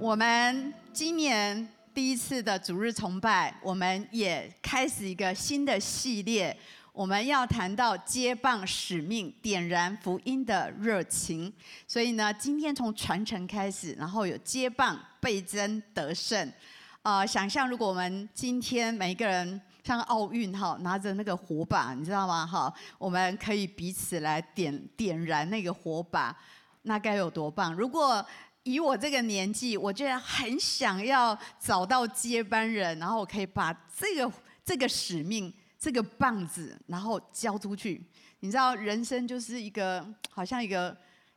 我们今年第一次的主日崇拜，我们也开始一个新的系列。我们要谈到接棒使命，点燃福音的热情。所以呢，今天从传承开始，然后有接棒、倍增、得胜。呃，想象如果我们今天每一个人像奥运哈，拿着那个火把，你知道吗？哈，我们可以彼此来点点燃那个火把，那该有多棒！如果以我这个年纪，我觉得很想要找到接班人，然后我可以把这个这个使命、这个棒子，然后交出去。你知道，人生就是一个好像一个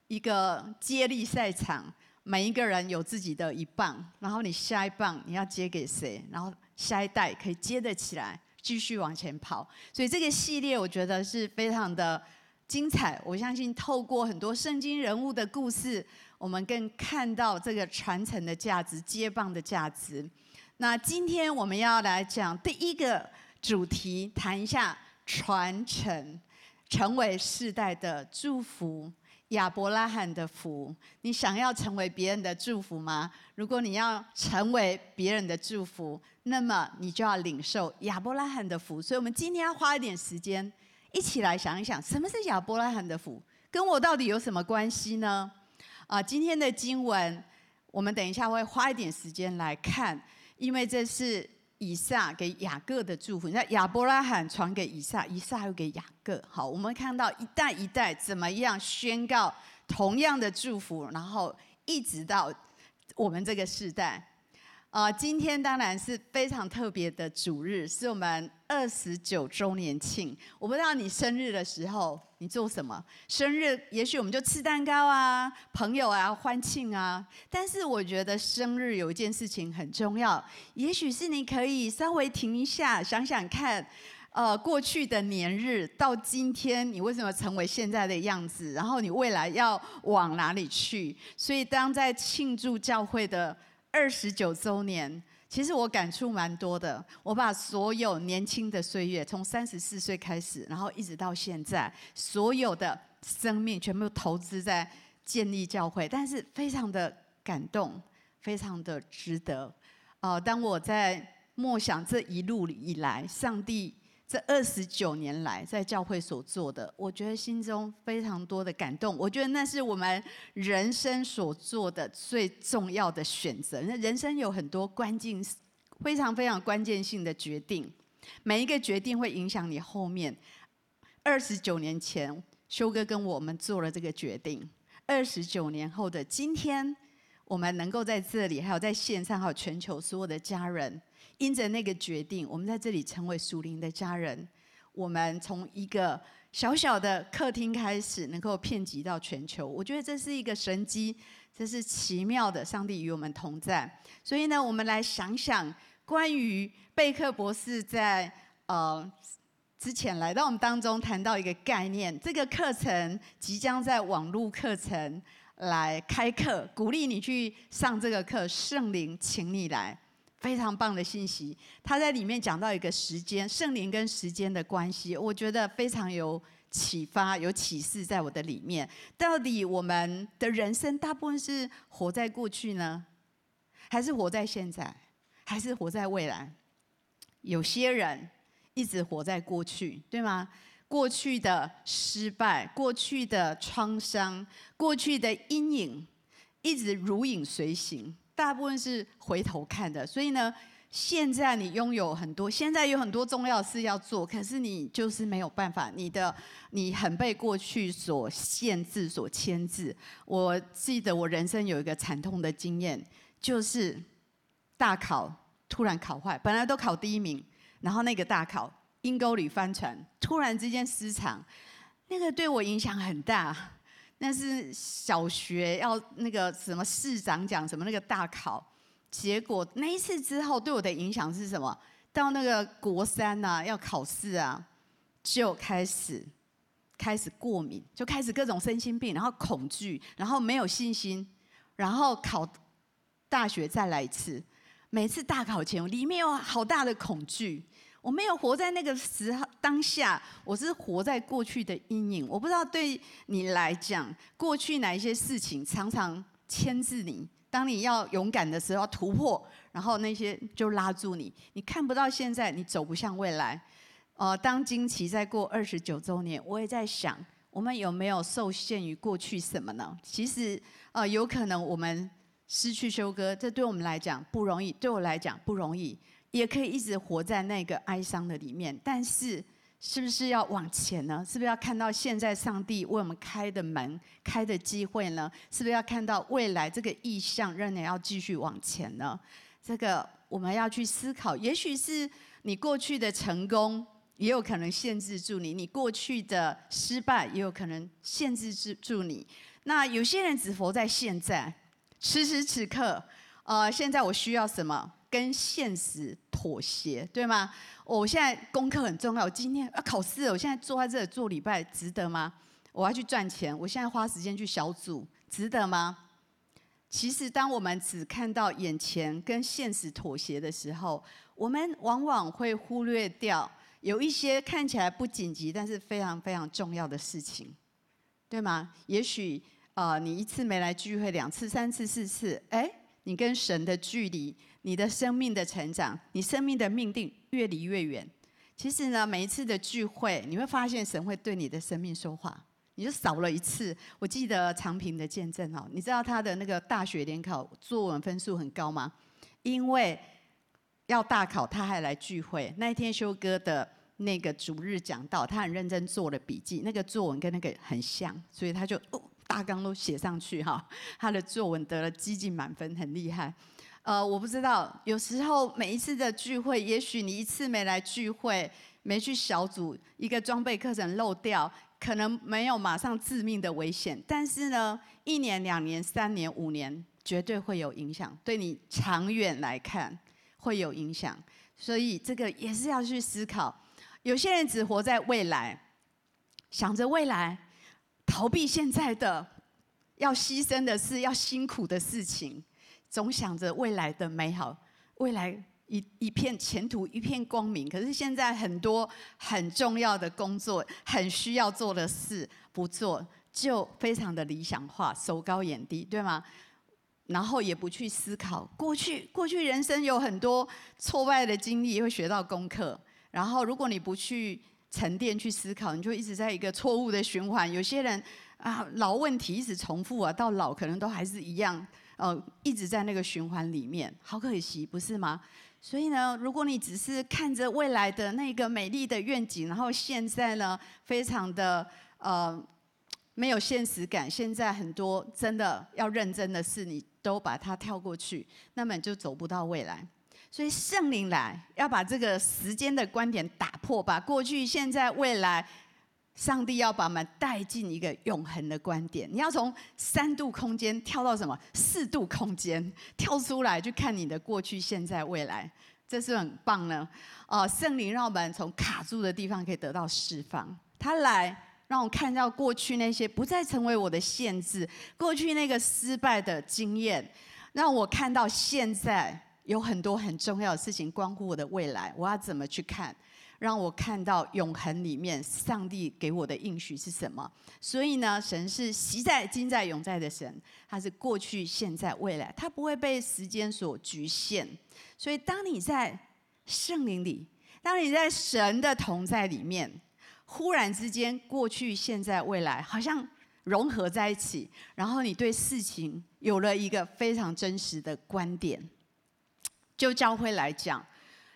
一个接力赛场，每一个人有自己的一棒，然后你下一棒你要接给谁，然后下一代可以接得起来，继续往前跑。所以这个系列我觉得是非常的精彩。我相信透过很多圣经人物的故事。我们更看到这个传承的价值、接棒的价值。那今天我们要来讲第一个主题，谈一下传承，成为世代的祝福。亚伯拉罕的福，你想要成为别人的祝福吗？如果你要成为别人的祝福，那么你就要领受亚伯拉罕的福。所以，我们今天要花一点时间，一起来想一想，什么是亚伯拉罕的福，跟我到底有什么关系呢？啊，今天的经文，我们等一下会花一点时间来看，因为这是以撒给雅各的祝福。那亚伯拉罕传给以撒，以撒又给雅各。好，我们看到一代一代怎么样宣告同样的祝福，然后一直到我们这个时代。啊，今天当然是非常特别的主日，是我们二十九周年庆。我不知道你生日的时候你做什么？生日也许我们就吃蛋糕啊，朋友啊欢庆啊。但是我觉得生日有一件事情很重要，也许是你可以稍微停一下，想想看，呃，过去的年日到今天，你为什么成为现在的样子？然后你未来要往哪里去？所以当在庆祝教会的。二十九周年，其实我感触蛮多的。我把所有年轻的岁月，从三十四岁开始，然后一直到现在，所有的生命全部投资在建立教会，但是非常的感动，非常的值得。啊，当我在默想这一路以来，上帝。这二十九年来在教会所做的，我觉得心中非常多的感动。我觉得那是我们人生所做的最重要的选择。那人生有很多关键、非常非常关键性的决定，每一个决定会影响你后面。二十九年前，修哥跟我们做了这个决定。二十九年后的今天，我们能够在这里，还有在线上，还有全球所有的家人。因着那个决定，我们在这里成为属灵的家人。我们从一个小小的客厅开始，能够遍及到全球。我觉得这是一个神迹，这是奇妙的。上帝与我们同在。所以呢，我们来想想关于贝克博士在呃之前来到我们当中谈到一个概念。这个课程即将在网络课程来开课，鼓励你去上这个课。圣灵，请你来。非常棒的信息，他在里面讲到一个时间，圣灵跟时间的关系，我觉得非常有启发、有启示在我的里面。到底我们的人生大部分是活在过去呢，还是活在现在，还是活在未来？有些人一直活在过去，对吗？过去的失败、过去的创伤、过去的阴影，一直如影随形。大部分是回头看的，所以呢，现在你拥有很多，现在有很多重要的事要做，可是你就是没有办法，你的你很被过去所限制、所牵制。我记得我人生有一个惨痛的经验，就是大考突然考坏，本来都考第一名，然后那个大考阴沟里翻船，突然之间失常，那个对我影响很大。那是小学要那个什么市长讲什么那个大考，结果那一次之后对我的影响是什么？到那个国三呐、啊、要考试啊，就开始开始过敏，就开始各种身心病，然后恐惧，然后没有信心，然后考大学再来一次，每次大考前里面有好大的恐惧。我没有活在那个时候当下，我是活在过去的阴影。我不知道对你来讲，过去哪一些事情常常牵制你。当你要勇敢的时候，突破，然后那些就拉住你。你看不到现在，你走不向未来。呃，当惊奇在过二十九周年，我也在想，我们有没有受限于过去什么呢？其实，呃，有可能我们失去休哥，这对我们来讲不容易，对我来讲不容易，也可以一直活在那个哀伤的里面，但是。是不是要往前呢？是不是要看到现在上帝为我们开的门、开的机会呢？是不是要看到未来这个意向，仍然要继续往前呢？这个我们要去思考。也许是你过去的成功，也有可能限制住你；你过去的失败，也有可能限制住住你。那有些人只活在现在，此时此刻，呃，现在我需要什么？跟现实妥协，对吗？我现在功课很重要，我今天要考试了，我现在坐在这里做礼拜，值得吗？我要去赚钱，我现在花时间去小组，值得吗？其实，当我们只看到眼前跟现实妥协的时候，我们往往会忽略掉有一些看起来不紧急，但是非常非常重要的事情，对吗？也许啊、呃，你一次没来聚会，两次、三次、四次，哎，你跟神的距离。你的生命的成长，你生命的命定越离越远。其实呢，每一次的聚会，你会发现神会对你的生命说话。你就少了一次。我记得长平的见证哦，你知道他的那个大学联考作文分数很高吗？因为要大考，他还来聚会。那一天修哥的那个主日讲到，他很认真做了笔记，那个作文跟那个很像，所以他就哦大纲都写上去哈。他的作文得了几近满分，很厉害。呃，我不知道，有时候每一次的聚会，也许你一次没来聚会，没去小组，一个装备课程漏掉，可能没有马上致命的危险，但是呢，一年、两年、三年、五年，绝对会有影响，对你长远来看会有影响，所以这个也是要去思考。有些人只活在未来，想着未来，逃避现在的，要牺牲的事，要辛苦的事情。总想着未来的美好，未来一一片前途一片光明。可是现在很多很重要的工作，很需要做的事不做，就非常的理想化，手高眼低，对吗？然后也不去思考过去，过去人生有很多挫败的经历，会学到功课。然后如果你不去沉淀去思考，你就一直在一个错误的循环。有些人啊，老问题一直重复啊，到老可能都还是一样。呃，一直在那个循环里面，好可惜，不是吗？所以呢，如果你只是看着未来的那个美丽的愿景，然后现在呢，非常的呃没有现实感，现在很多真的要认真的事，你都把它跳过去，那么你就走不到未来。所以圣灵来要把这个时间的观点打破，把过去、现在、未来。上帝要把我们带进一个永恒的观点。你要从三度空间跳到什么？四度空间跳出来，去看你的过去、现在、未来，这是很棒呢。哦，圣灵让我们从卡住的地方可以得到释放。他来让我看到过去那些不再成为我的限制，过去那个失败的经验，让我看到现在有很多很重要的事情关乎我的未来。我要怎么去看？让我看到永恒里面，上帝给我的应许是什么？所以呢，神是昔在、今在、永在的神，他是过去、现在、未来，他不会被时间所局限。所以，当你在圣灵里，当你在神的同在里面，忽然之间，过去、现在、未来好像融合在一起，然后你对事情有了一个非常真实的观点。就教会来讲，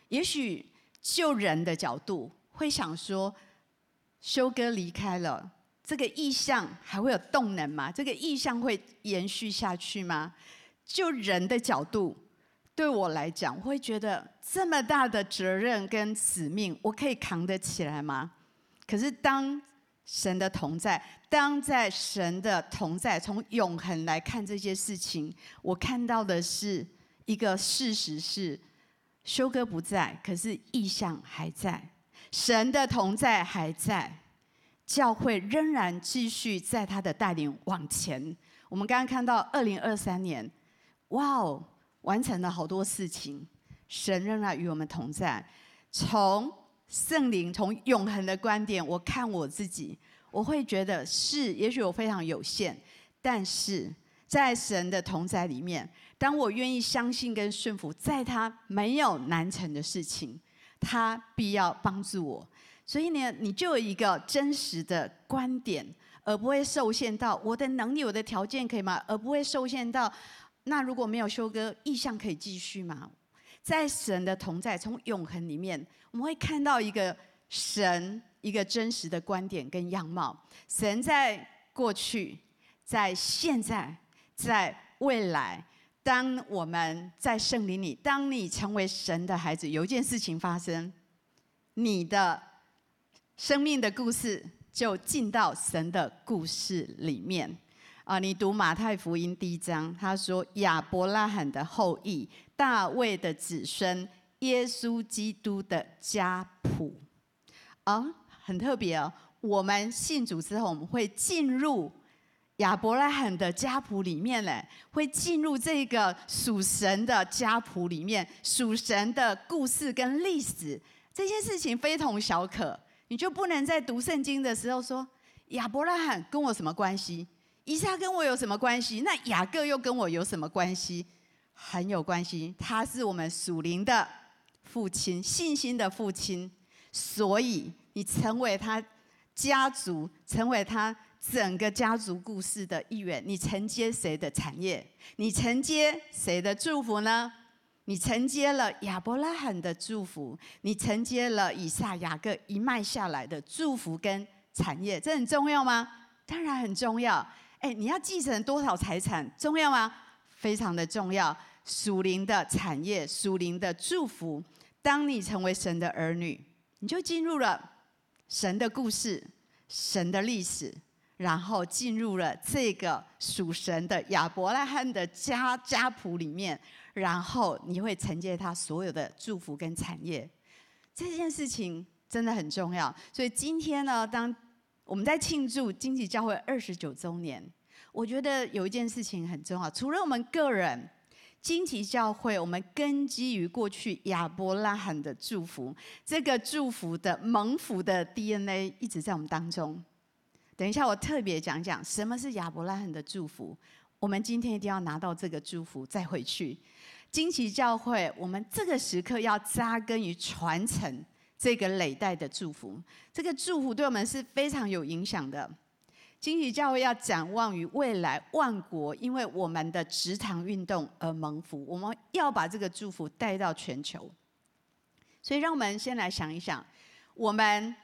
也许。就人的角度，会想说，修哥离开了，这个意象还会有动能吗？这个意象会延续下去吗？就人的角度，对我来讲，我会觉得这么大的责任跟使命，我可以扛得起来吗？可是当神的同在，当在神的同在，从永恒来看这些事情，我看到的是一个事实是。修哥不在，可是意象还在，神的同在还在，教会仍然继续在他的带领往前。我们刚刚看到二零二三年，哇哦，完成了好多事情，神仍然与我们同在。从圣灵，从永恒的观点，我看我自己，我会觉得是，也许我非常有限，但是在神的同在里面，当我愿意相信跟顺服，在他没有难成的事情，他必要帮助我。所以呢，你就有一个真实的观点，而不会受限到我的能力、我的条件可以吗？而不会受限到那如果没有修哥意向可以继续吗？在神的同在，从永恒里面，我们会看到一个神一个真实的观点跟样貌。神在过去，在现在，在未来，当我们在圣灵里，当你成为神的孩子，有一件事情发生，你的生命的故事就进到神的故事里面。啊，你读马太福音第一章，他说亚伯拉罕的后裔。大卫的子孙，耶稣基督的家谱，啊，很特别哦。我们信主之后，我们会进入亚伯拉罕的家谱里面嘞，会进入这个属神的家谱里面，属神的故事跟历史，这些事情非同小可。你就不能在读圣经的时候说亚伯拉罕跟我什么关系？以撒跟我有什么关系？那雅各又跟我有什么关系？很有关系，他是我们属灵的父亲，信心的父亲，所以你成为他家族，成为他整个家族故事的一员。你承接谁的产业？你承接谁的祝福呢？你承接了亚伯拉罕的祝福，你承接了以撒、雅各一脉下来的祝福跟产业，这很重要吗？当然很重要。哎，你要继承多少财产？重要吗？非常的重要，属灵的产业，属灵的祝福。当你成为神的儿女，你就进入了神的故事、神的历史，然后进入了这个属神的亚伯拉罕的家家谱里面，然后你会承接他所有的祝福跟产业。这件事情真的很重要。所以今天呢，当我们在庆祝荆棘教会二十九周年。我觉得有一件事情很重要，除了我们个人，荆棘教会，我们根基于过去亚伯拉罕的祝福，这个祝福的蒙福的 DNA 一直在我们当中。等一下，我特别讲讲什么是亚伯拉罕的祝福。我们今天一定要拿到这个祝福再回去。惊奇教会，我们这个时刻要扎根于传承这个累代的祝福，这个祝福对我们是非常有影响的。惊奇教会要展望于未来万国，因为我们的植堂运动而蒙福。我们要把这个祝福带到全球。所以，让我们先来想一想，我们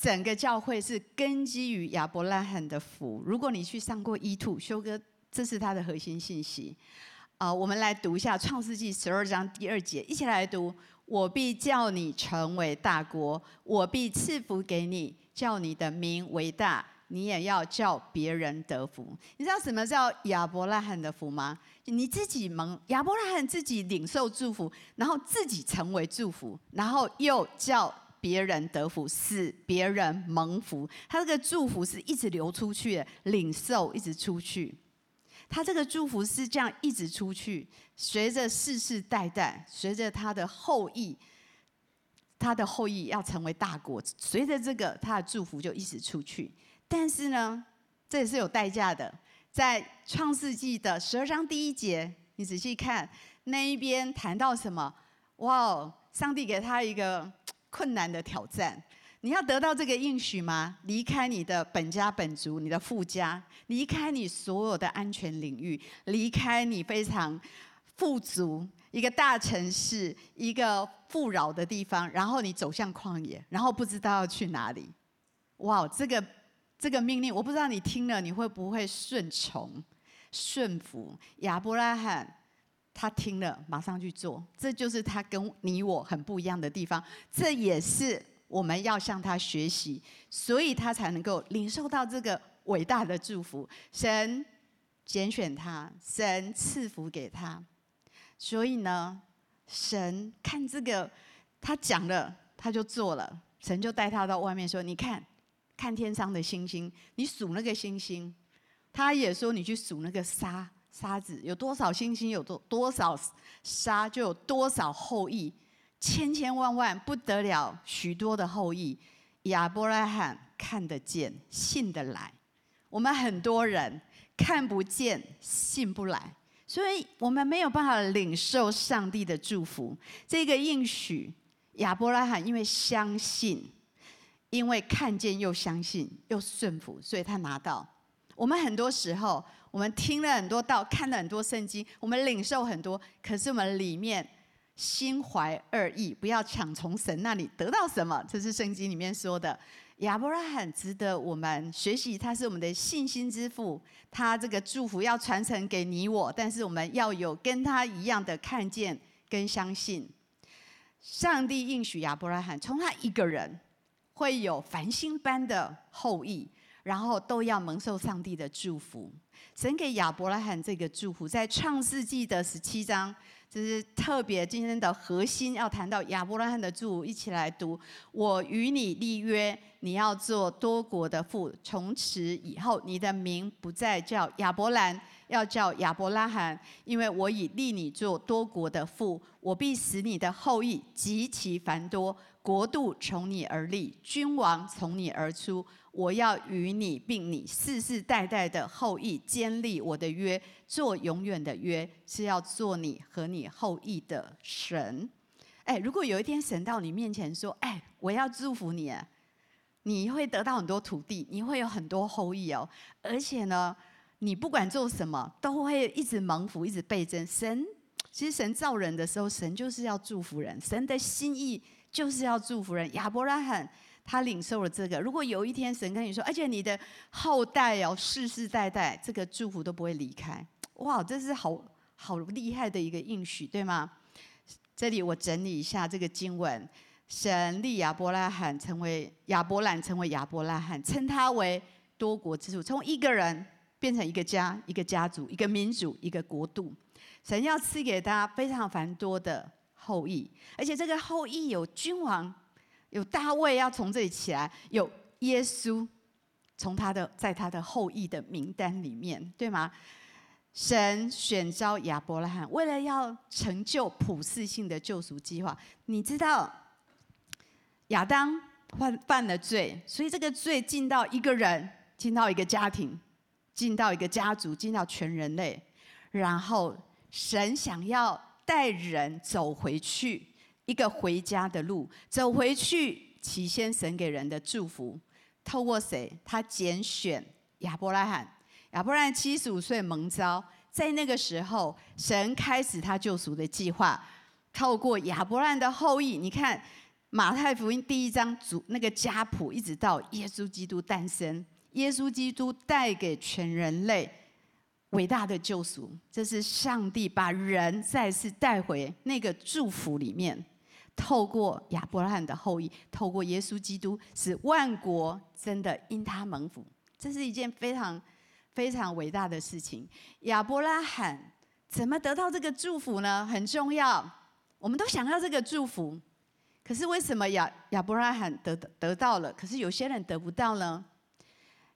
整个教会是根基于亚伯拉罕的福。如果你去上过 E2 修哥，这是他的核心信息。啊，我们来读一下《创世纪》十二章第二节，一起来读：我必叫你成为大国，我必赐福给你，叫你的名为大。你也要叫别人得福。你知道什么叫亚伯拉罕的福吗？你自己蒙亚伯拉罕自己领受祝福，然后自己成为祝福，然后又叫别人得福，使别人蒙福。他这个祝福是一直流出去的，领受一直出去。他这个祝福是这样一直出去，随着世世代代，随着他的后裔，他的后裔要成为大国，随着这个他的祝福就一直出去。但是呢，这也是有代价的。在创世纪的十二章第一节，你仔细看那一边谈到什么？哇哦，上帝给他一个困难的挑战。你要得到这个应许吗？离开你的本家本族，你的富家，离开你所有的安全领域，离开你非常富足一个大城市，一个富饶的地方，然后你走向旷野，然后不知道要去哪里。哇，这个。这个命令，我不知道你听了你会不会顺从、顺服。亚伯拉罕他听了，马上去做，这就是他跟你我很不一样的地方。这也是我们要向他学习，所以他才能够领受到这个伟大的祝福。神拣选他，神赐福给他，所以呢，神看这个，他讲了，他就做了，神就带他到外面说：“你看。”看天上的星星，你数那个星星。他也说，你去数那个沙沙子，有多少星星，有多多少沙，就有多少后裔，千千万万不得了，许多的后裔。亚伯拉罕看得见，信得来。我们很多人看不见，信不来，所以我们没有办法领受上帝的祝福。这个应许，亚伯拉罕因为相信，因为看见又相信又顺服，所以他拿到。我们很多时候，我们听了很多道，看了很多圣经，我们领受很多，可是我们里面心怀二意，不要抢从神那里得到什么。这是圣经里面说的。亚伯拉罕值得我们学习，他是我们的信心之父，他这个祝福要传承给你我，但是我们要有跟他一样的看见跟相信。上帝应许亚伯拉罕，从他一个人会有繁星般的后裔。然后都要蒙受上帝的祝福。神给亚伯拉罕这个祝福，在创世纪的十七章，这是特别今天的核心，要谈到亚伯拉罕的祝福。一起来读：我与你立约，你要做多国的父。从此以后，你的名不再叫亚伯兰，要叫亚伯拉罕，因为我已立你做多国的父。我必使你的后裔极其繁多，国度从你而立，君王从你而出。我要与你并你世世代代的后裔坚立我的约，做永远的约，是要做你和你后裔的神。哎，如果有一天神到你面前说：“哎，我要祝福你，你会得到很多土地，你会有很多后裔哦，而且呢，你不管做什么都会一直蒙福，一直倍增。”神其实神造人的时候，神就是要祝福人，神的心意就是要祝福人。亚伯拉罕。他领受了这个。如果有一天神跟你说，而且你的后代哦，世世代代这个祝福都不会离开，哇，这是好好厉害的一个应许，对吗？这里我整理一下这个经文：神立亚伯拉罕成为亚伯兰，成为亚伯拉罕，称他为多国之主，从一个人变成一个家、一个家族、一个民族、一个国度。神要赐给他非常繁多的后裔，而且这个后裔有君王。有大卫要从这里起来，有耶稣从他的在他的后裔的名单里面，对吗？神选召亚伯拉罕，为了要成就普世性的救赎计划。你知道亚当犯犯了罪，所以这个罪进到一个人，进到一个家庭，进到一个家族，进到全人类。然后神想要带人走回去。一个回家的路，走回去，起先神给人的祝福，透过谁？他拣选亚伯拉罕。亚伯拉罕七十五岁蒙召，在那个时候，神开始他救赎的计划，透过亚伯拉罕的后裔。你看马太福音第一章主那个家谱，一直到耶稣基督诞生，耶稣基督带给全人类伟大的救赎。这是上帝把人再次带回那个祝福里面。透过亚伯拉罕的后裔，透过耶稣基督，使万国真的因他蒙福，这是一件非常非常伟大的事情。亚伯拉罕怎么得到这个祝福呢？很重要，我们都想要这个祝福，可是为什么亚亚伯拉罕得得到了，可是有些人得不到呢？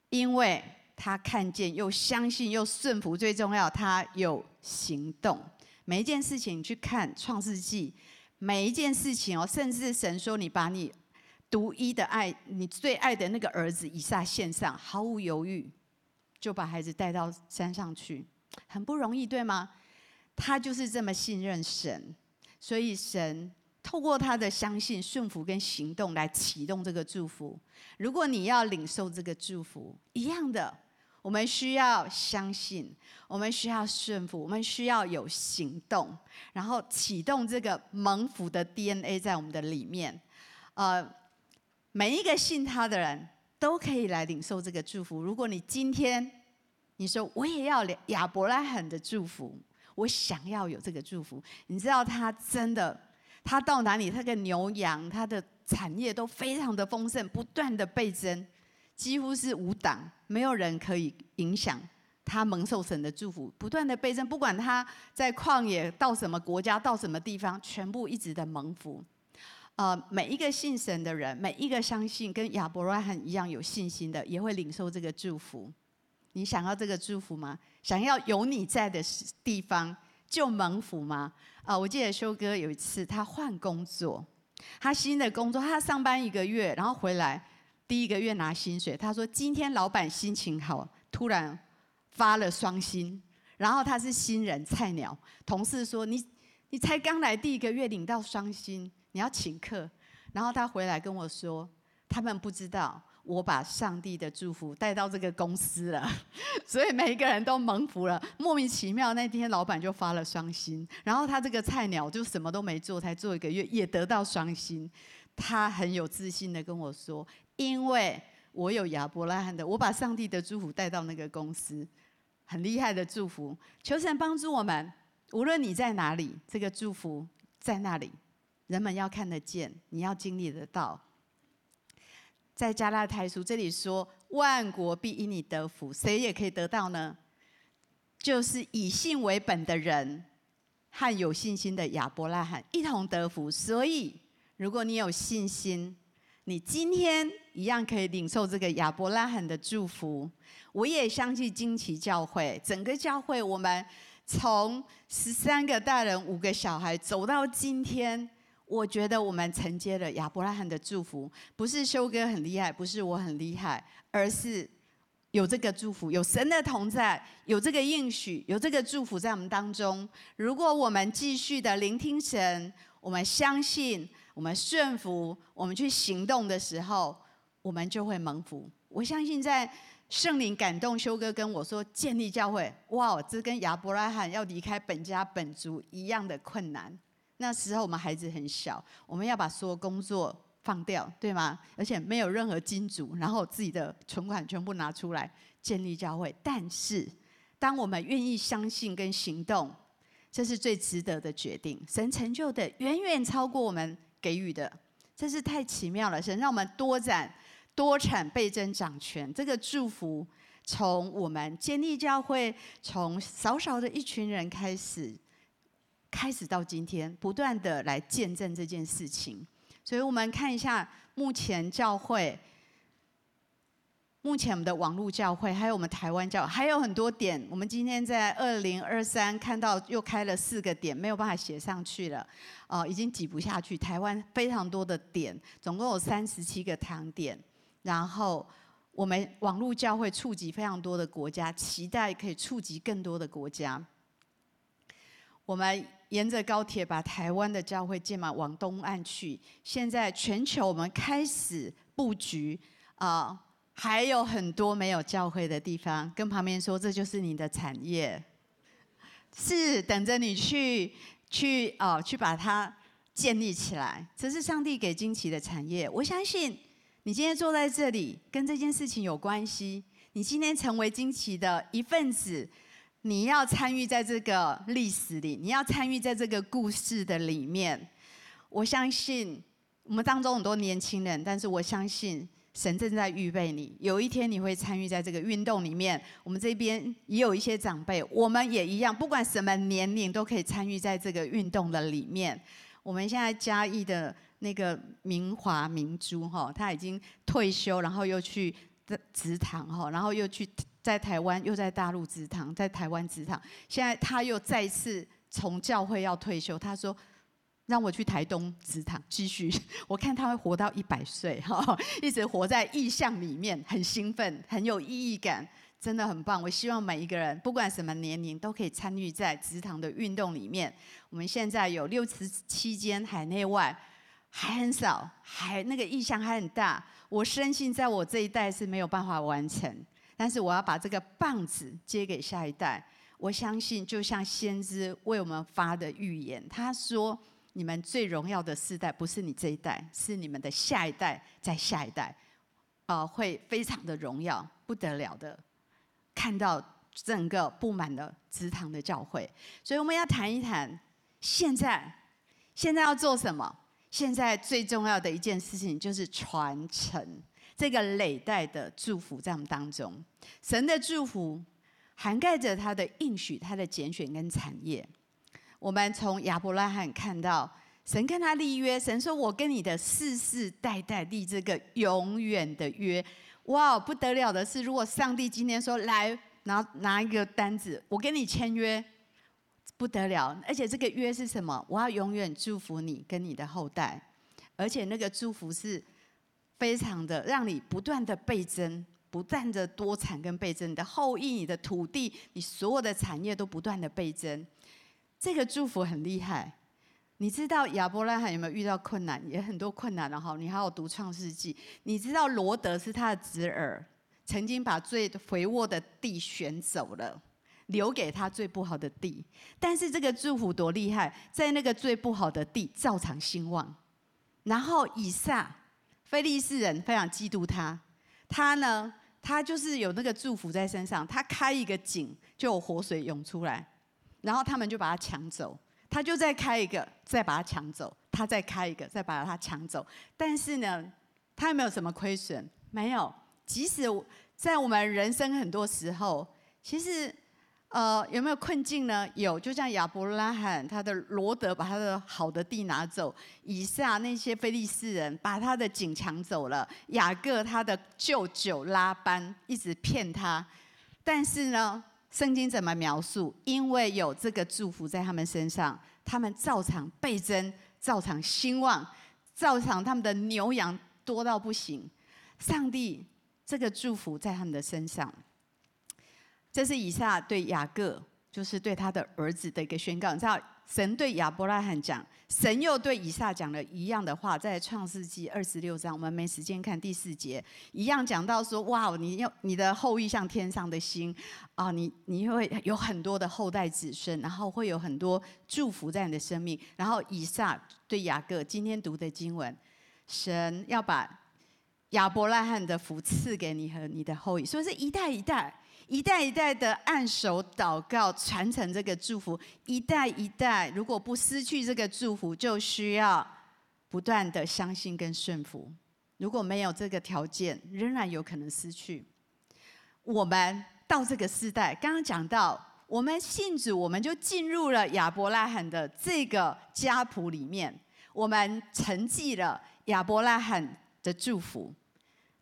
因为他看见又相信又顺服，最重要，他有行动。每一件事情去看创世纪。每一件事情哦，甚至神说你把你独一的爱，你最爱的那个儿子以撒献上，毫无犹豫就把孩子带到山上去，很不容易，对吗？他就是这么信任神，所以神透过他的相信、顺服跟行动来启动这个祝福。如果你要领受这个祝福，一样的。我们需要相信，我们需要顺服，我们需要有行动，然后启动这个蒙福的 DNA 在我们的里面。呃，每一个信他的人都可以来领受这个祝福。如果你今天你说我也要亚伯拉罕的祝福，我想要有这个祝福，你知道他真的，他到哪里，他的牛羊，他的产业都非常的丰盛，不断的倍增。几乎是无党，没有人可以影响他蒙受神的祝福，不断的倍增。不管他在旷野到什么国家，到什么地方，全部一直的蒙福。呃，每一个信神的人，每一个相信跟亚伯拉罕一样有信心的，也会领受这个祝福。你想要这个祝福吗？想要有你在的地方就蒙福吗？啊、呃，我记得修哥有一次他换工作，他新的工作，他上班一个月，然后回来。第一个月拿薪水，他说：“今天老板心情好，突然发了双薪，然后他是新人菜鸟，同事说你你才刚来第一个月领到双薪，你要请客，然后他回来跟我说，他们不知道。我把上帝的祝福带到这个公司了，所以每一个人都蒙福了。莫名其妙，那天老板就发了双薪，然后他这个菜鸟就什么都没做，才做一个月也得到双薪。他很有自信的跟我说：“因为我有亚伯拉罕的，我把上帝的祝福带到那个公司，很厉害的祝福。求神帮助我们，无论你在哪里，这个祝福在那里，人们要看得见，你要经历得到。”在加拉太书这里说，万国必因你得福，谁也可以得到呢？就是以信为本的人和有信心的亚伯拉罕一同得福。所以，如果你有信心，你今天一样可以领受这个亚伯拉罕的祝福。我也相信惊奇教会，整个教会，我们从十三个大人、五个小孩走到今天。我觉得我们承接了亚伯拉罕的祝福，不是修哥很厉害，不是我很厉害，而是有这个祝福，有神的同在，有这个应许，有这个祝福在我们当中。如果我们继续的聆听神，我们相信，我们顺服，我们去行动的时候，我们就会蒙福。我相信在圣灵感动修哥跟我说建立教会，哇，这跟亚伯拉罕要离开本家本族一样的困难。那时候我们孩子很小，我们要把所有工作放掉，对吗？而且没有任何金主，然后自己的存款全部拿出来建立教会。但是，当我们愿意相信跟行动，这是最值得的决定。神成就的远远超过我们给予的，这是太奇妙了。神让我们多产、多产、倍增、掌权。这个祝福从我们建立教会，从少少的一群人开始。开始到今天，不断的来见证这件事情，所以我们看一下目前教会，目前我们的网络教会，还有我们台湾教，还有很多点。我们今天在二零二三看到又开了四个点，没有办法写上去了，哦，已经挤不下去。台湾非常多的点，总共有三十七个堂点，然后我们网络教会触及非常多的国家，期待可以触及更多的国家。我们沿着高铁把台湾的教会建满，往东岸去。现在全球我们开始布局啊，还有很多没有教会的地方。跟旁边说，这就是你的产业，是等着你去去哦，去把它建立起来。这是上帝给惊奇的产业。我相信你今天坐在这里，跟这件事情有关系。你今天成为惊奇的一份子。你要参与在这个历史里，你要参与在这个故事的里面。我相信我们当中很多年轻人，但是我相信神正在预备你，有一天你会参与在这个运动里面。我们这边也有一些长辈，我们也一样，不管什么年龄都可以参与在这个运动的里面。我们现在嘉义的那个明华明珠哈，他已经退休，然后又去职堂哈，然后又去。在台湾，又在大陆植堂，在台湾植堂。现在他又再次从教会要退休，他说：“让我去台东植堂继续。”我看他会活到一百岁，哈，一直活在异象里面，很兴奋，很有意义感，真的很棒。我希望每一个人，不管什么年龄，都可以参与在植堂的运动里面。我们现在有六十七间海内外，还很少，还那个意向还很大。我深信，在我这一代是没有办法完成。但是我要把这个棒子接给下一代。我相信，就像先知为我们发的预言，他说：“你们最荣耀的世代不是你这一代，是你们的下一代，在下一代，啊，会非常的荣耀，不得了的，看到整个布满了祠堂的教会。所以我们要谈一谈，现在，现在要做什么？现在最重要的一件事情就是传承。”这个累代的祝福在我们当中，神的祝福涵盖着他的应许、他的拣选跟产业。我们从亚伯拉罕看到，神跟他立约，神说：“我跟你的世世代代立这个永远的约。”哇，不得了的是，如果上帝今天说：“来，拿拿一个单子，我跟你签约，不得了。”而且这个约是什么？我要永远祝福你跟你的后代，而且那个祝福是。非常的让你不断的倍增，不断的多产跟倍增，你的后裔、你的土地、你所有的产业都不断的倍增。这个祝福很厉害。你知道亚伯拉罕有没有遇到困难？也很多困难了哈。你还要读创世纪，你知道罗德是他的侄儿，曾经把最肥沃的地选走了，留给他最不好的地。但是这个祝福多厉害，在那个最不好的地照常兴旺。然后以撒，非利士人非常嫉妒他，他呢，他就是有那个祝福在身上，他开一个井就有活水涌出来，然后他们就把他抢走。他就再开一个，再把它抢走；他再开一个，再把它抢走。但是呢，他有没有什么亏损？没有。即使在我们人生很多时候，其实呃有没有困境呢？有。就像亚伯拉罕，他的罗得把他的好的地拿走；以撒那些非利士人把他的井抢走了；雅各他的舅舅拉班一直骗他。但是呢，圣经怎么描述？因为有这个祝福在他们身上，他们照常倍增，照常兴旺，照常他们的牛羊多到不行。上帝这个祝福在他们的身上，这是以撒对雅各，就是对他的儿子的一个宣告。你知道？神对亚伯拉罕讲，神又对以撒讲了一样的话，在创世纪二十六章，我们没时间看第四节，一样讲到说：哇，你要你的后裔像天上的星啊，你你会有很多的后代子孙，然后会有很多祝福在你的生命。然后以撒对雅各，今天读的经文，神要把亚伯拉罕的福赐给你和你的后裔，所以是一代一代。一代一代的按手祷告，传承这个祝福。一代一代，如果不失去这个祝福，就需要不断的相信跟顺服。如果没有这个条件，仍然有可能失去。我们到这个时代，刚刚讲到，我们信主，我们就进入了亚伯拉罕的这个家谱里面，我们承继了亚伯拉罕的祝福。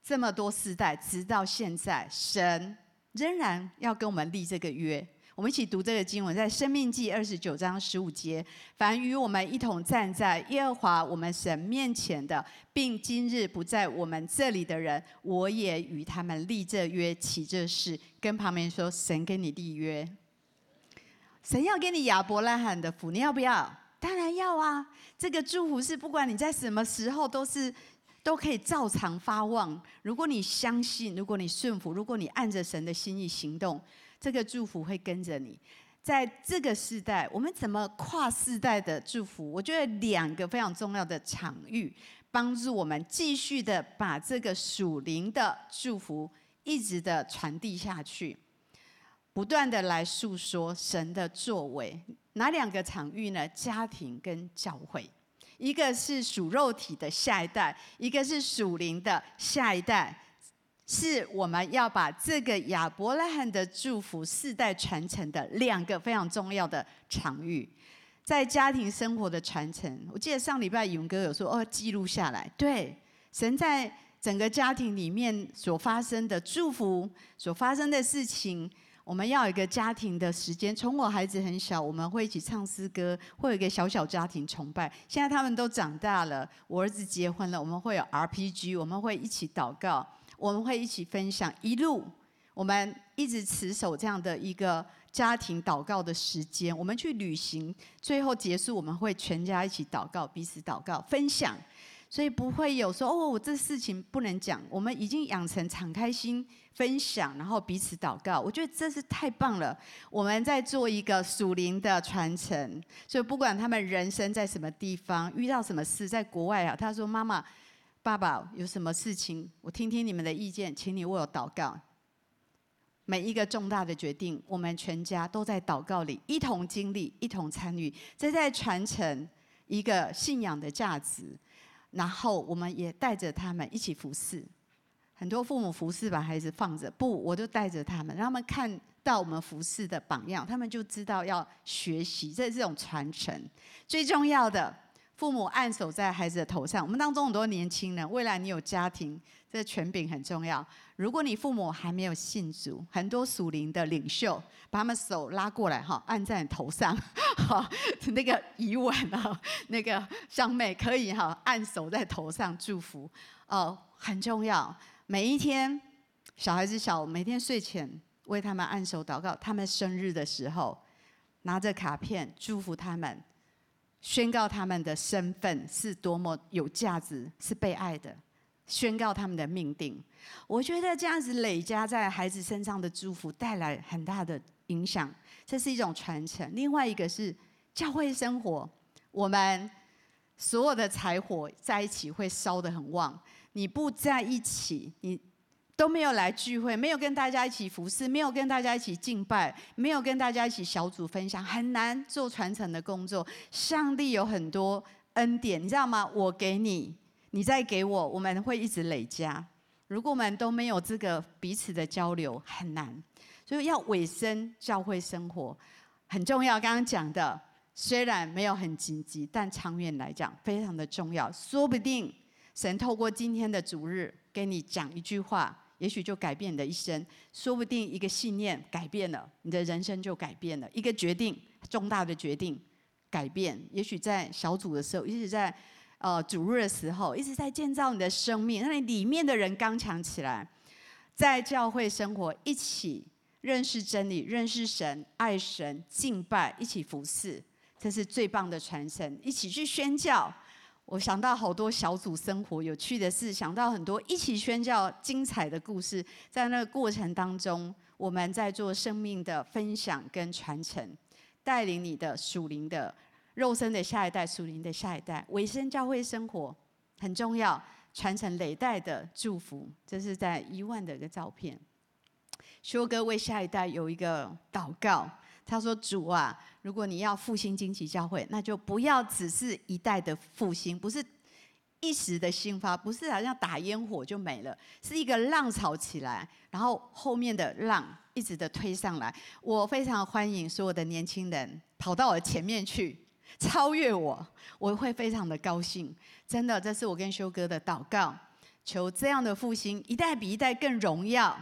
这么多世代，直到现在，神。仍然要跟我们立这个约，我们一起读这个经文，在《生命记》二十九章十五节：凡与我们一同站在耶和华我们神面前的，并今日不在我们这里的人，我也与他们立这约，起这誓。跟旁边说，神跟你立约，神要给你亚伯拉罕的福，你要不要？当然要啊！这个祝福是不管你在什么时候都是。都可以照常发旺。如果你相信，如果你顺服，如果你按着神的心意行动，这个祝福会跟着你。在这个时代，我们怎么跨世代的祝福？我觉得两个非常重要的场域，帮助我们继续的把这个属灵的祝福一直的传递下去，不断的来诉说神的作为。哪两个场域呢？家庭跟教会。一个是属肉体的下一代，一个是属灵的下一代，是我们要把这个亚伯拉罕的祝福世代传承的两个非常重要的场域，在家庭生活的传承。我记得上礼拜勇哥有说哦，记录下来，对，神在整个家庭里面所发生的祝福，所发生的事情。我们要有一个家庭的时间，从我孩子很小，我们会一起唱诗歌，会有一个小小家庭崇拜。现在他们都长大了，我儿子结婚了，我们会有 RPG，我们会一起祷告，我们会一起分享。一路我们一直持守这样的一个家庭祷告的时间，我们去旅行，最后结束我们会全家一起祷告，彼此祷告分享。所以不会有说哦，我这事情不能讲。我们已经养成敞开心分享，然后彼此祷告。我觉得这是太棒了。我们在做一个属灵的传承。所以不管他们人生在什么地方，遇到什么事，在国外啊，他说妈妈、爸爸有什么事情，我听听你们的意见，请你为我祷告。每一个重大的决定，我们全家都在祷告里一同经历、一同参与，这在传承一个信仰的价值。然后我们也带着他们一起服侍，很多父母服侍把孩子放着，不，我就带着他们，让他们看到我们服侍的榜样，他们就知道要学习，这是这种传承。最重要的，父母按手在孩子的头上。我们当中很多年轻人，未来你有家庭，这个权柄很重要。如果你父母还没有信主，很多属灵的领袖把他们手拉过来，哈，按在你头上。哈，那个仪文啊，那个香妹可以哈，按手在头上祝福，哦，很重要。每一天小孩子小，每天睡前为他们按手祷告，他们生日的时候拿着卡片祝福他们，宣告他们的身份是多么有价值，是被爱的，宣告他们的命定。我觉得这样子累加在孩子身上的祝福，带来很大的影响，这是一种传承。另外一个是教会生活，我们所有的柴火在一起会烧得很旺，你不在一起，你。都没有来聚会，没有跟大家一起服侍，没有跟大家一起敬拜，没有跟大家一起小组分享，很难做传承的工作。上帝有很多恩典，你知道吗？我给你，你再给我，我们会一直累加。如果我们都没有这个彼此的交流，很难。所以要委身教会生活很重要。刚刚讲的，虽然没有很紧急，但长远来讲非常的重要。说不定神透过今天的主日，给你讲一句话。也许就改变你的一生，说不定一个信念改变了，你的人生就改变了。一个决定，重大的决定改变。也许在小组的时候，一直在呃主日的时候，一直在建造你的生命，让你里面的人刚强起来。在教会生活，一起认识真理，认识神，爱神，敬拜，一起服侍，这是最棒的传承。一起去宣教。我想到好多小组生活有趣的事，想到很多一起宣教精彩的故事。在那个过程当中，我们在做生命的分享跟传承，带领你的属灵的肉身的下一代，属灵的下一代，委身教会生活很重要，传承累代的祝福。这是在一万的一个照片。修哥为下一代有一个祷告。他说：“主啊，如果你要复兴惊奇教会，那就不要只是一代的复兴，不是一时的兴发，不是好像打烟火就没了，是一个浪潮起来，然后后面的浪一直的推上来。我非常欢迎所有的年轻人跑到我前面去，超越我，我会非常的高兴。真的，这是我跟修哥的祷告，求这样的复兴一代比一代更荣耀，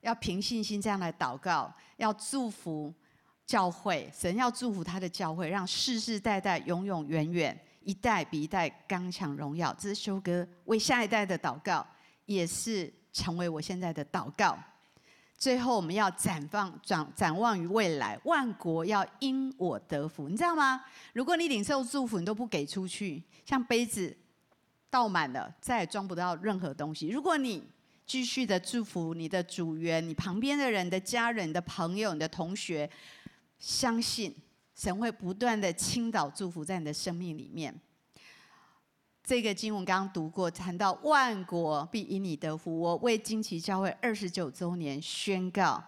要凭信心这样来祷告，要祝福。”教会，神要祝福他的教会，让世世代代永永远远，一代比一代刚强荣耀。这是修哥为下一代的祷告，也是成为我现在的祷告。最后，我们要展望展展望于未来，万国要因我得福，你知道吗？如果你领受祝福，你都不给出去，像杯子倒满了，再也装不到任何东西。如果你继续的祝福你的组员、你旁边的人、的家人、的朋友、你的同学。相信神会不断的倾倒祝福在你的生命里面。这个经文刚刚读过，谈到万国必因你得福。我为惊奇教会二十九周年宣告，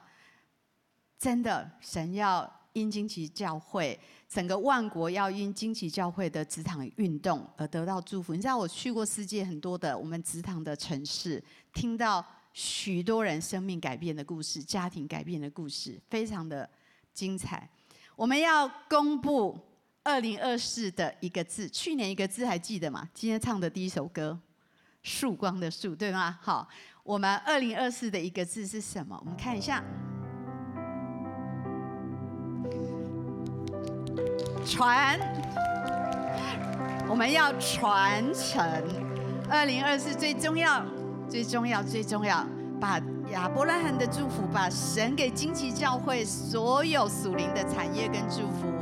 真的，神要因惊奇教会，整个万国要因惊奇教会的职场运动而得到祝福。你知道，我去过世界很多的我们职场的城市，听到许多人生命改变的故事，家庭改变的故事，非常的。精彩！我们要公布二零二四的一个字，去年一个字还记得吗？今天唱的第一首歌，曙光的曙，对吗？好，我们二零二四的一个字是什么？我们看一下，传。我们要传承二零二四最重要、最重要、最重要，把。亚伯拉罕的祝福，把神给惊奇教会所有属灵的产业跟祝福，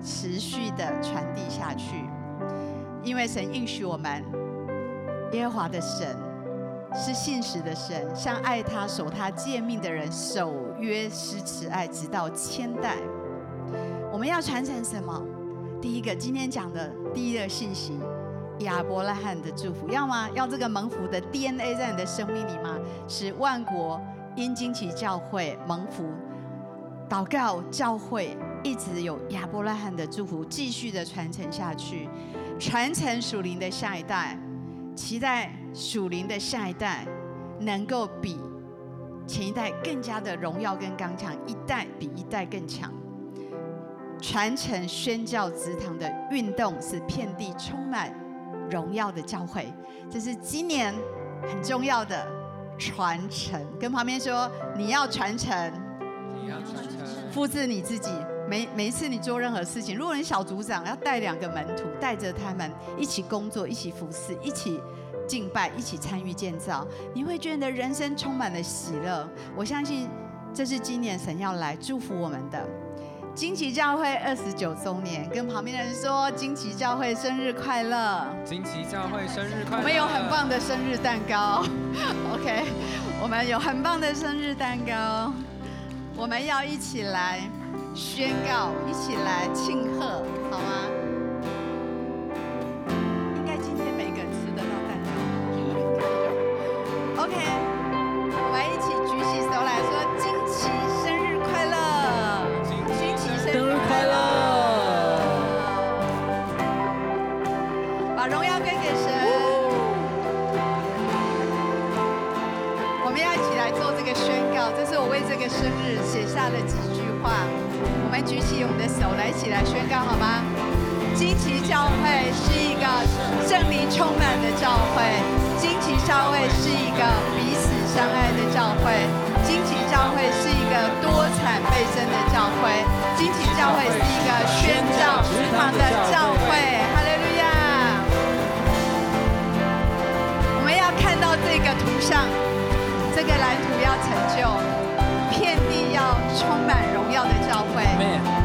持续的传递下去。因为神应许我们，耶和华的神是信实的神，向爱他、守他诫命的人守约施慈爱，直到千代。我们要传承什么？第一个，今天讲的第一个信息。亚伯拉罕的祝福要吗？要这个蒙福的 DNA 在你的生命里吗？使万国因惊奇教会蒙福，祷告教会一直有亚伯拉罕的祝福，继续的传承下去，传承属灵的下一代，期待属灵的下一代能够比前一代更加的荣耀跟刚强，一代比一代更强。传承宣教职堂的运动，使遍地充满。荣耀的教会，这是今年很重要的传承。跟旁边说，你要传承，你要传承，复制你自己。每每一次你做任何事情，如果你小组长要带两个门徒，带着他们一起工作，一起服侍，一起敬拜，一起参与建造，你会觉得人生充满了喜乐。我相信这是今年神要来祝福我们的。惊奇教会二十九周年，跟旁边的人说：惊奇教会生日快乐！惊奇教会生日快乐！我们有很棒的生日蛋糕，OK，我们有很棒的生日蛋糕，我们要一起来宣告，一起来庆贺，好吗？了几句话，我们举起我们的手来，一起来宣告好吗？惊奇教会是一个圣灵充满的教会，惊奇教会是一个彼此相爱的教会，惊奇教会是一个多产倍增的教会，惊奇教会是一个宣教食堂的教会。哈利路亚！我们要看到这个图像，这个蓝图要成就。充满荣耀的教会，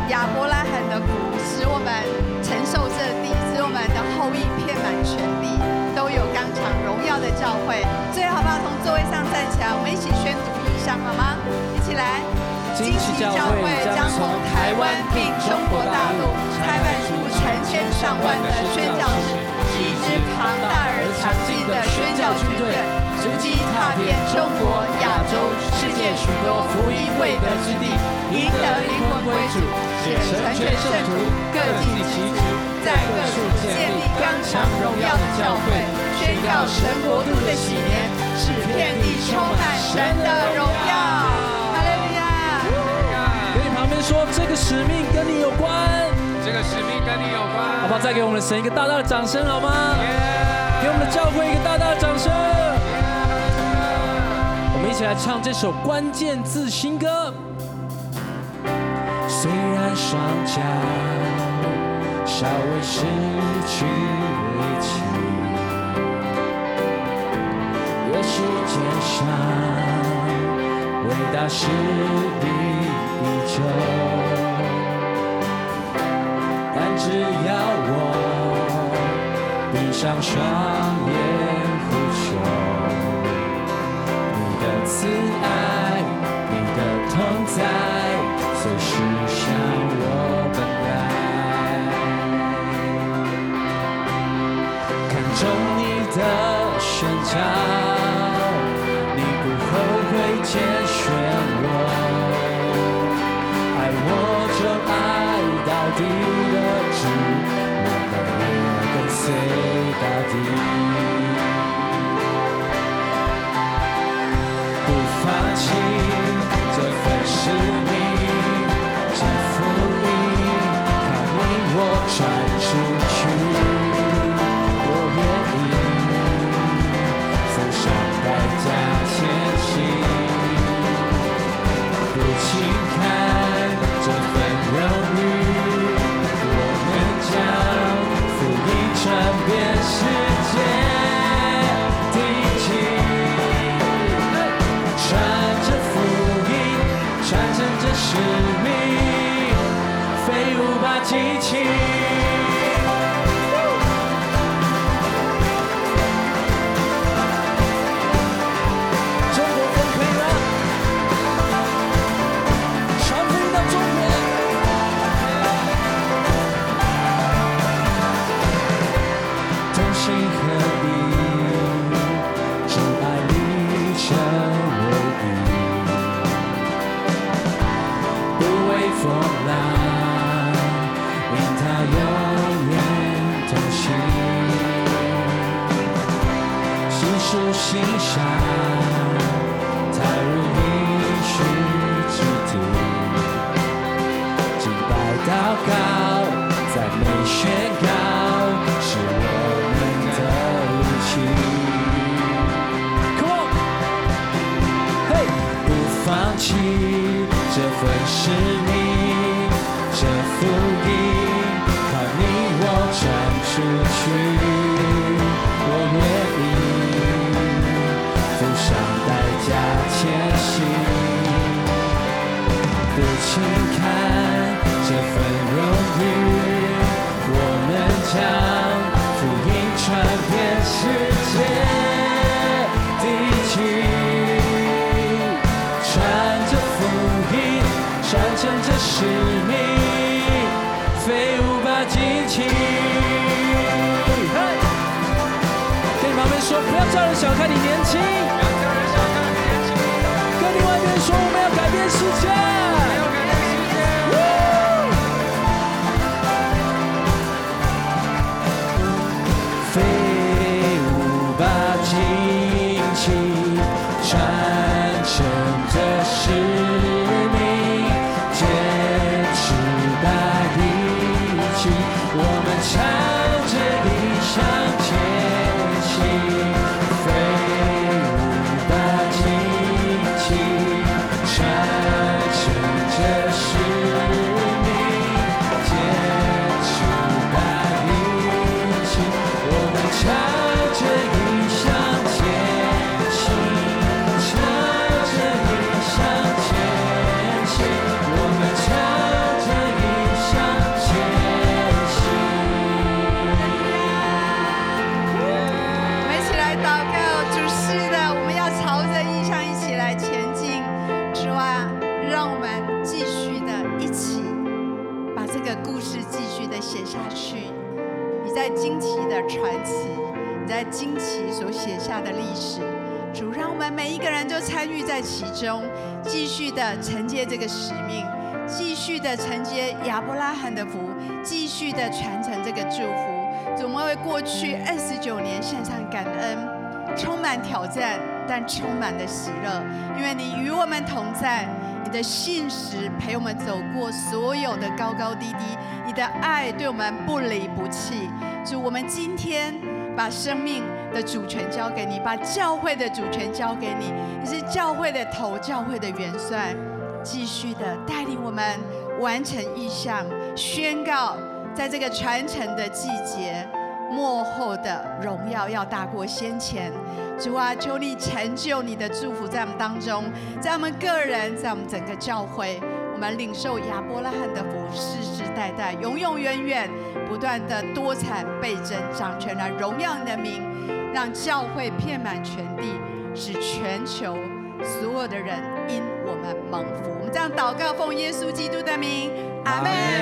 亚伯拉罕的福使我们承受这地，使我们的后裔遍满全地，都有刚强荣耀的教会。最后好不好？从座位上站起来，我们一起宣读一下好吗？一起来！惊奇教会将从台湾并中国大陆开办出成千上万的宣教士，一支庞大而强劲的宣教军队。足迹踏遍中国、亚洲、世界许多福音未得之地，赢得灵魂归主，且成全圣徒，各尽其职，在各处建立刚强荣耀的教会，宣告神国度的喜年，使遍地充满神的荣耀。哈利路亚！跟你旁边说，这个使命跟你有关，这个使命跟你有关，好不好？再给我们的神一个大大的掌声，好吗给我们的教会一个大大的掌声。一起来唱这首关键字新歌。虽然双脚稍微失去力气，也许肩上伟大使命依旧，但只要我闭上双慈爱，使命飞舞吧，激情。心上踏入未知之地，几百祷告再没宣告，是我们的勇气。Come on，嘿，不放弃这份。世界第一，穿着服衣，传承着使命，飞舞吧激情。跟旁边说，不要叫人小看你年轻。跟另外一边说，我们要改变世界。惊奇的传奇，你在惊奇所写下的历史，主让我们每一个人都参与在其中，继续的承接这个使命，继续的承接亚伯拉罕的福，继续的传承这个祝福。主，我们为过去二十九年献上感恩，充满挑战，但充满的喜乐，因为你与我们同在，你的信实陪我们走过所有的高高低低，你的爱对我们不离不弃。主，我们今天把生命的主权交给你，把教会的主权交给你。你是教会的头，教会的元帅，继续的带领我们完成意向，宣告在这个传承的季节，末后的荣耀要大过先前。主啊，求你成就你的祝福在我们当中，在我们个人，在我们整个教会。我们领受亚伯拉罕的福，世世代代，永永远远，不断的多产倍增，掌权来荣耀你的名，让教会遍满全地，使全球所有的人因我们蒙福。我们这样祷告，奉耶稣基督的名，阿门。